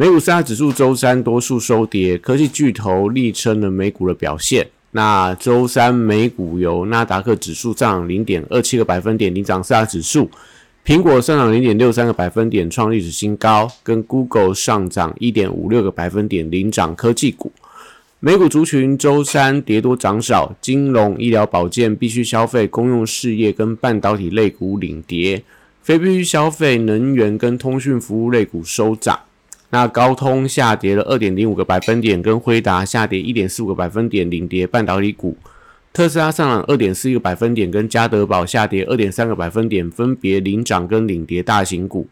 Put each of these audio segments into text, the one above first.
美股三大指数周三多数收跌，科技巨头力撑了美股的表现。那周三美股由纳达克指数涨零点二七个百分点领涨四大指数，苹果上涨零点六三个百分点创历史新高，跟 Google 上涨一点五六个百分点领涨科技股。美股族群周三跌多涨少，金融、医疗保健、必须消费、公用事业跟半导体类股领跌，非必须消费、能源跟通讯服务类股收涨。那高通下跌了二点零五个百分点，跟辉达下跌一点四五个百分点领跌半导体股。特斯拉上涨二点四一个百分点，跟嘉德宝下跌二点三个百分点，分别领涨跟领跌大型股。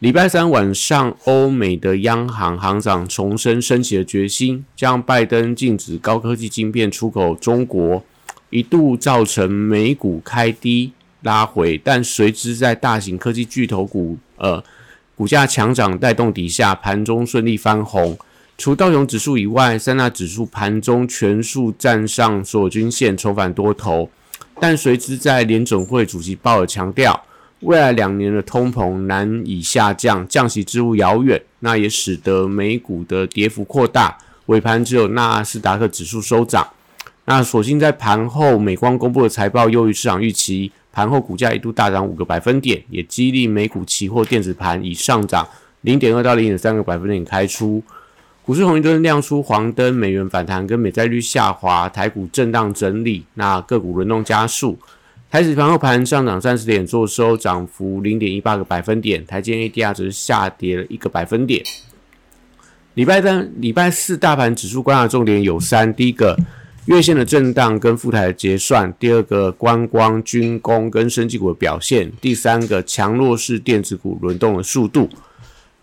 礼拜三晚上，欧美的央行行长重申升息的决心，将拜登禁止高科技晶片出口中国，一度造成美股开低拉回，但随之在大型科技巨头股呃股价强涨带动底下，盘中顺利翻红。除道琼指数以外，三大指数盘中全数站上所有均线，重返多头。但随之在联总会主席鲍尔强调。未来两年的通膨难以下降，降息之路遥远，那也使得美股的跌幅扩大。尾盘只有纳斯达克指数收涨。那所幸在盘后，美光公布的财报优于市场预期，盘后股价一度大涨五个百分点，也激励美股期货电子盘以上涨零点二到零点三个百分点开出。股市红绿灯亮出黄灯，美元反弹跟美债率下滑，台股震荡整理，那个股轮动加速。台指盘后盘上涨三十点，做收涨幅零点一八个百分点。台积 ADR 则是下跌了一个百分点。礼拜三、礼拜四大盘指数观察重点有三：第一个，月线的震荡跟副台的结算；第二个，观光、军工跟升级股的表现；第三个，强弱势电子股轮动的速度。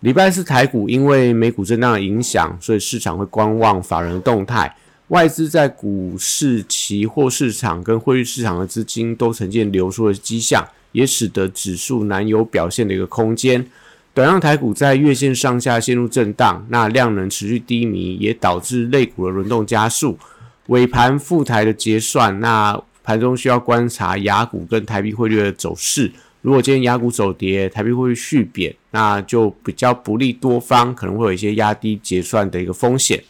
礼拜四台股因为美股震荡的影响，所以市场会观望法人的动态。外资在股市、期货市场跟汇率市场的资金都呈现流出的迹象，也使得指数难有表现的一个空间。短量台股在月线上下陷入震荡，那量能持续低迷，也导致类股的轮动加速。尾盘复台的结算，那盘中需要观察雅股跟台币汇率的走势。如果今天雅股走跌，台币汇率续贬，那就比较不利多方，可能会有一些压低结算的一个风险。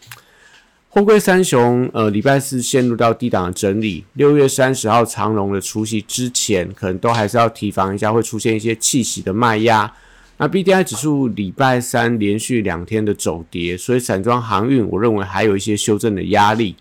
货柜三雄，呃，礼拜四陷入到低档的整理。六月三十号长龙的除夕之前，可能都还是要提防一下，会出现一些气息的卖压。那 B D I 指数礼拜三连续两天的走跌，所以散装航运，我认为还有一些修正的压力。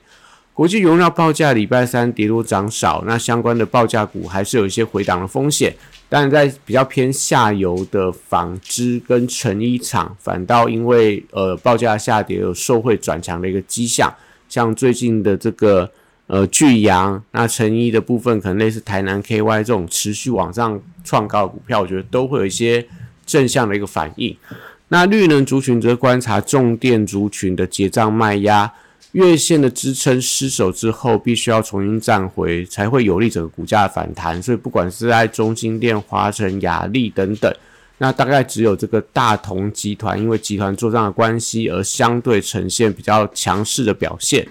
国际原料报价礼拜三跌多涨少，那相关的报价股还是有一些回档的风险。但在比较偏下游的纺织跟成衣厂，反倒因为呃报价下跌有受惠转强的一个迹象，像最近的这个呃巨阳，那成衣的部分可能类似台南 KY 这种持续往上创高的股票，我觉得都会有一些正向的一个反应。那绿能族群则观察重电族群的结账卖压。月线的支撑失守之后，必须要重新站回，才会有利整个股价的反弹。所以，不管是在中心电、华晨、雅力等等，那大概只有这个大同集团，因为集团做账的关系，而相对呈现比较强势的表现。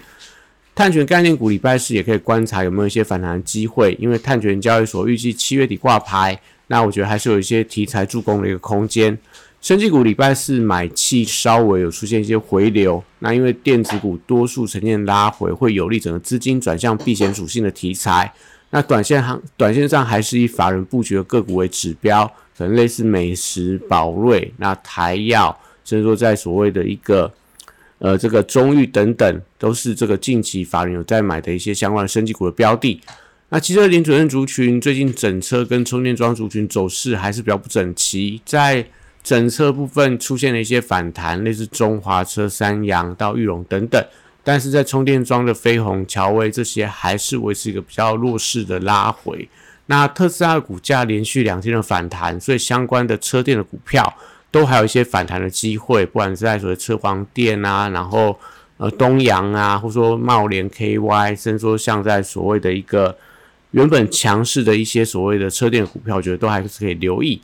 碳权概念股礼拜四也可以观察有没有一些反弹机会，因为碳权交易所预计七月底挂牌，那我觉得还是有一些题材助攻的一个空间。升绩股礼拜四买气稍微有出现一些回流，那因为电子股多数呈现拉回，会有利整个资金转向避险属性的题材。那短线行短线上还是以法人布局的个股为指标，可能类似美食、宝瑞、那台药，甚至说在所谓的一个呃这个中裕等等，都是这个近期法人有在买的一些相关的升绩股的标的。那汽车零组件族群最近整车跟充电桩族群走势还是比较不整齐，在整车部分出现了一些反弹，类似中华车、三洋到玉龙等等，但是在充电桩的飞鸿、乔威这些还是维持一个比较弱势的拉回。那特斯拉的股价连续两天的反弹，所以相关的车电的股票都还有一些反弹的机会，不管是在所谓车黄电啊，然后呃东阳啊，或说茂联 KY，甚至说像在所谓的一个原本强势的一些所谓的车电股票，我觉得都还是可以留意。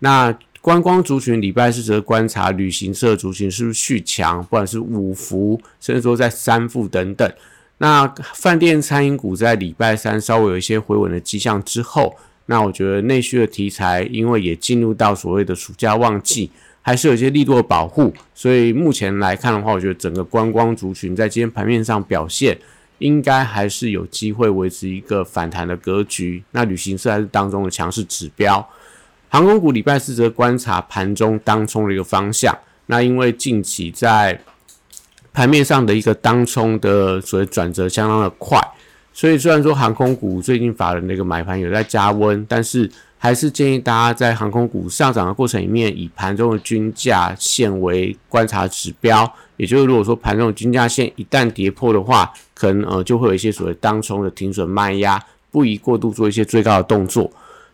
那观光族群礼拜四则观察旅行社族群是不是续强，不管是五福，甚至说在三富等等。那饭店餐饮股在礼拜三稍微有一些回稳的迹象之后，那我觉得内需的题材，因为也进入到所谓的暑假旺季，还是有一些力度的保护，所以目前来看的话，我觉得整个观光族群在今天盘面上表现，应该还是有机会维持一个反弹的格局。那旅行社还是当中的强势指标，航空股礼拜四则观察盘中当冲的一个方向。那因为近期在盘面上的一个当冲的所谓转折相当的快，所以虽然说航空股最近法人的一个买盘有在加温，但是还是建议大家在航空股上涨的过程里面，以盘中的均价线为观察指标。也就是如果说盘中的均价线一旦跌破的话，可能呃就会有一些所谓当冲的停损卖压，不宜过度做一些追高的动作。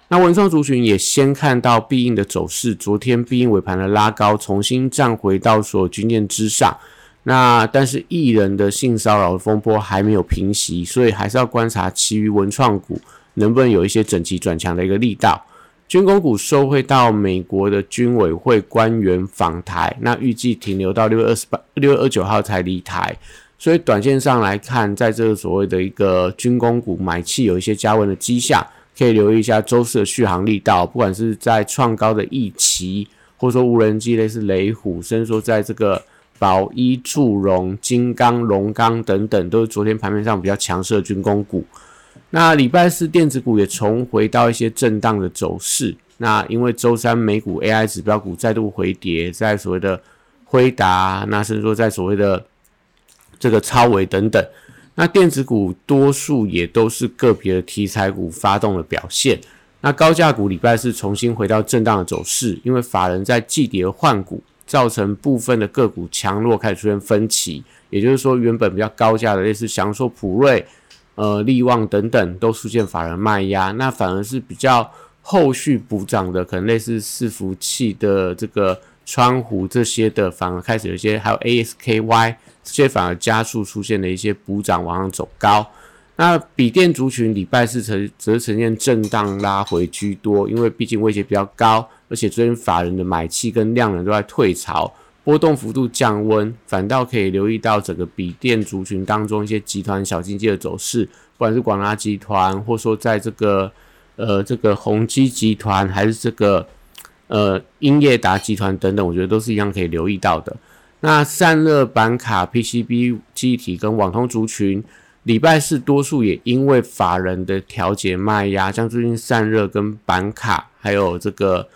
那文创族群也先看到必应的走势，昨天必应尾盘的拉高，重新站回到所有均线之上。那但是艺人的性骚扰风波还没有平息，所以还是要观察其余文创股能不能有一些整齐转强的一个力道。军工股收会到美国的军委会官员访台，那预计停留到六月二十八、六月二十九号才离台，所以短线上来看，在这个所谓的一个军工股买气有一些加温的迹象，可以留意一下周四的续航力道，不管是在创高的翼旗，或者说无人机类似雷虎，甚至说在这个。宝一、祝融、金刚、龙钢等等，都是昨天盘面上比较强势的军工股。那礼拜四电子股也重回到一些震荡的走势。那因为周三美股 AI 指标股再度回跌，在所谓的辉达，那甚至说在所谓的这个超维等等，那电子股多数也都是个别的题材股发动的表现。那高价股礼拜四重新回到震荡的走势，因为法人在季跌换股。造成部分的个股强弱开始出现分歧，也就是说，原本比较高价的，类似翔硕、普瑞、呃利旺等等，都出现法人卖压，那反而是比较后续补涨的，可能类似伺服器的这个窗户这些的，反而开始有一些，还有 ASKY 这些反而加速出现了一些补涨往上走高。那笔电族群礼拜四呈则呈现震荡拉回居多，因为毕竟位阶比较高。而且最近法人的买气跟量能都在退潮，波动幅度降温，反倒可以留意到整个笔电族群当中一些集团小经济的走势，不管是广达集团，或说在这个呃这个宏基集团，还是这个呃英业达集团等等，我觉得都是一样可以留意到的。那散热板卡、PCB 机体跟网通族群，礼拜四多数也因为法人的调节卖压，像最近散热跟板卡，还有这个。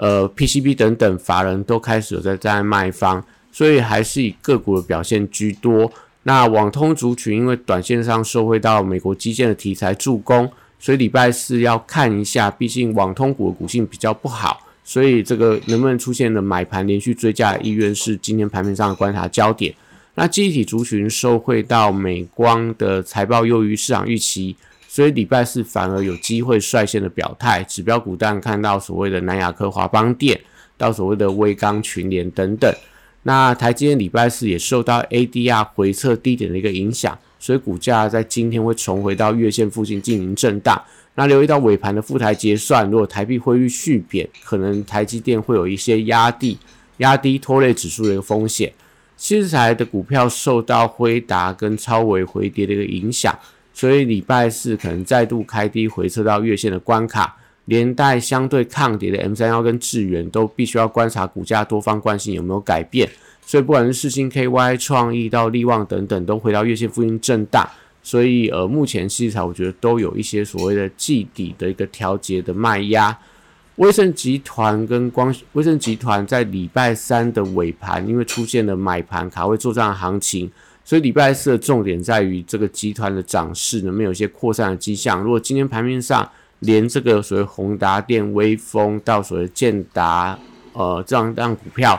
呃，PCB 等等，法人都开始有在在卖方，所以还是以个股的表现居多。那网通族群因为短线上受惠到美国基建的题材助攻，所以礼拜四要看一下，毕竟网通股的股性比较不好，所以这个能不能出现的买盘连续追加的意愿是今天盘面上的观察焦点。那记忆体族群受惠到美光的财报优于市场预期。所以礼拜四反而有机会率先的表态，指标股当然看到所谓的南亚科、华邦电，到所谓的威刚、群联等等。那台积电礼拜四也受到 ADR 回撤低点的一个影响，所以股价在今天会重回到月线附近进行震荡。那留意到尾盘的复台结算，如果台币汇率续贬，可能台积电会有一些压低、压低拖累指数的一个风险。新材的股票受到辉达跟超微回跌的一个影响。所以礼拜四可能再度开低回撤到月线的关卡，连带相对抗跌的 M 三幺跟智源都必须要观察股价多方惯性有没有改变。所以不管是世星 KY、创意到利旺等等，都回到月线附近震荡。所以呃，目前市场我觉得都有一些所谓的季底的一个调节的卖压。威盛集团跟光威盛集团在礼拜三的尾盘，因为出现了买盘卡位做账的行情。所以礼拜四的重点在于这个集团的涨势能不能有一些扩散的迹象。如果今天盘面上连这个所谓宏达电、微风到所谓建达，呃，这样这样股票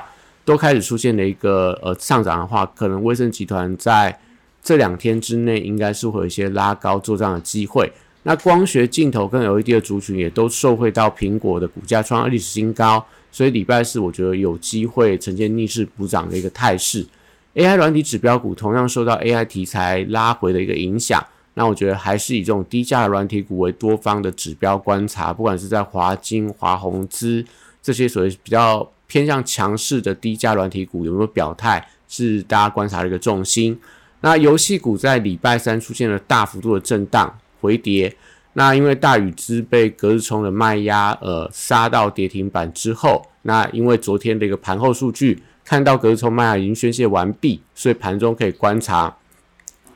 都开始出现了一个呃上涨的话，可能威盛集团在这两天之内应该是会有一些拉高做账的机会。那光学镜头跟 LED 的族群也都受惠到苹果的股价创历史新高，所以礼拜四我觉得有机会呈现逆势补涨的一个态势。AI 软体指标股同样受到 AI 题材拉回的一个影响，那我觉得还是以这种低价的软体股为多方的指标观察，不管是在华金、华宏资这些所谓比较偏向强势的低价软体股有没有表态，是大家观察的一个重心。那游戏股在礼拜三出现了大幅度的震荡回跌，那因为大禹资被隔日冲的卖压，呃，杀到跌停板之后，那因为昨天的一个盘后数据看到隔日冲卖压已经宣泄完毕，所以盘中可以观察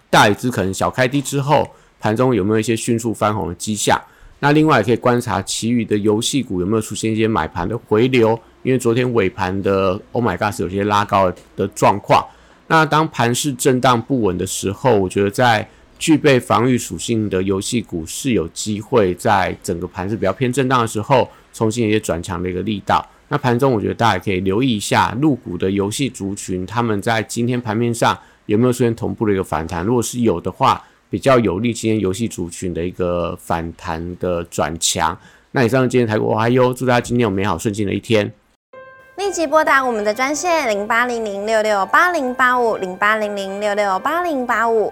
大禹资可能小开低之后，盘中有没有一些迅速翻红的迹象。那另外也可以观察其余的游戏股有没有出现一些买盘的回流，因为昨天尾盘的 Oh my God 是有些拉高的状况。那当盘势震荡不稳的时候，我觉得在具备防御属性的游戏股是有机会在整个盘势比较偏震荡的时候，重新一些转强的一个力道。那盘中我觉得大家可以留意一下入股的游戏族群，他们在今天盘面上有没有出现同步的一个反弹？如果是有的话，比较有利今天游戏族群的一个反弹的转强。那以上今天台股哇哟祝大家今天有美好顺境的一天。立即拨打我们的专线零八零零六六八零八五零八零零六六八零八五